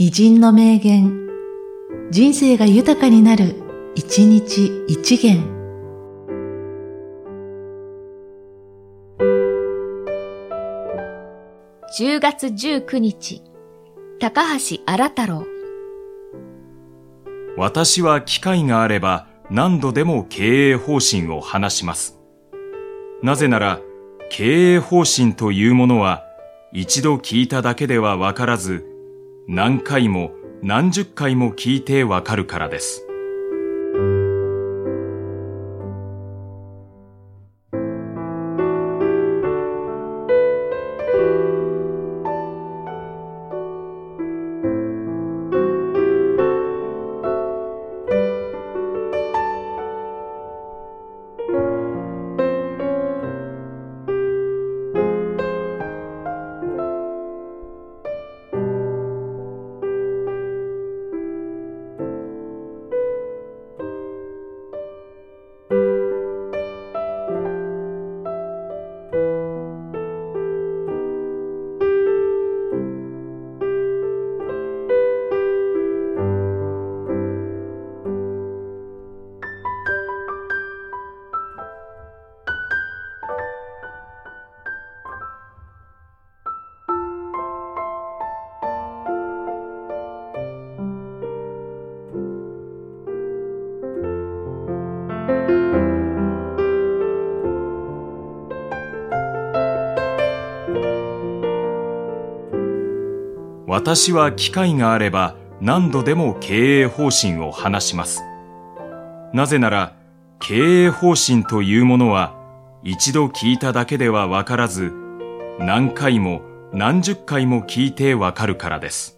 偉人の名言、人生が豊かになる、一日一元。10月19日、高橋新太郎。私は機会があれば何度でも経営方針を話します。なぜなら、経営方針というものは一度聞いただけではわからず、何回も何十回も聞いてわかるからです。私は機会があれば何度でも経営方針を話します。なぜなら、経営方針というものは一度聞いただけではわからず、何回も何十回も聞いてわかるからです。